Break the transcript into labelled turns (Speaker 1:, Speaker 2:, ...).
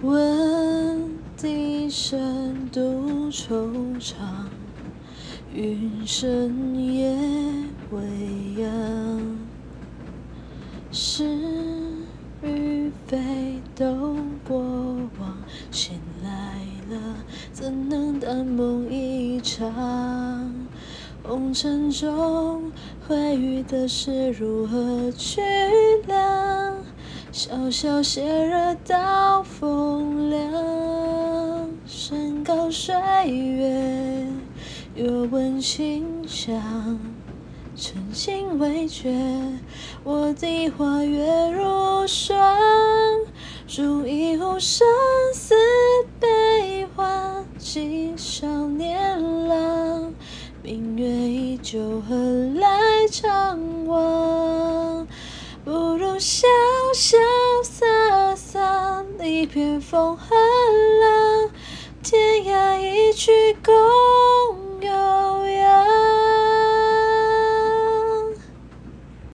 Speaker 1: 闻笛声独惆怅，云深夜未央。是与非都过往，醒来了怎能淡梦一场？红尘中会遇的事如何去量？潇潇斜热刀锋，山高水远，又闻清香。晨星未觉，我的花月如霜。煮一壶生死悲欢，寄少年郎。明月依旧，何来怅惘？不如潇潇洒洒，一片风和浪。天涯一曲歌。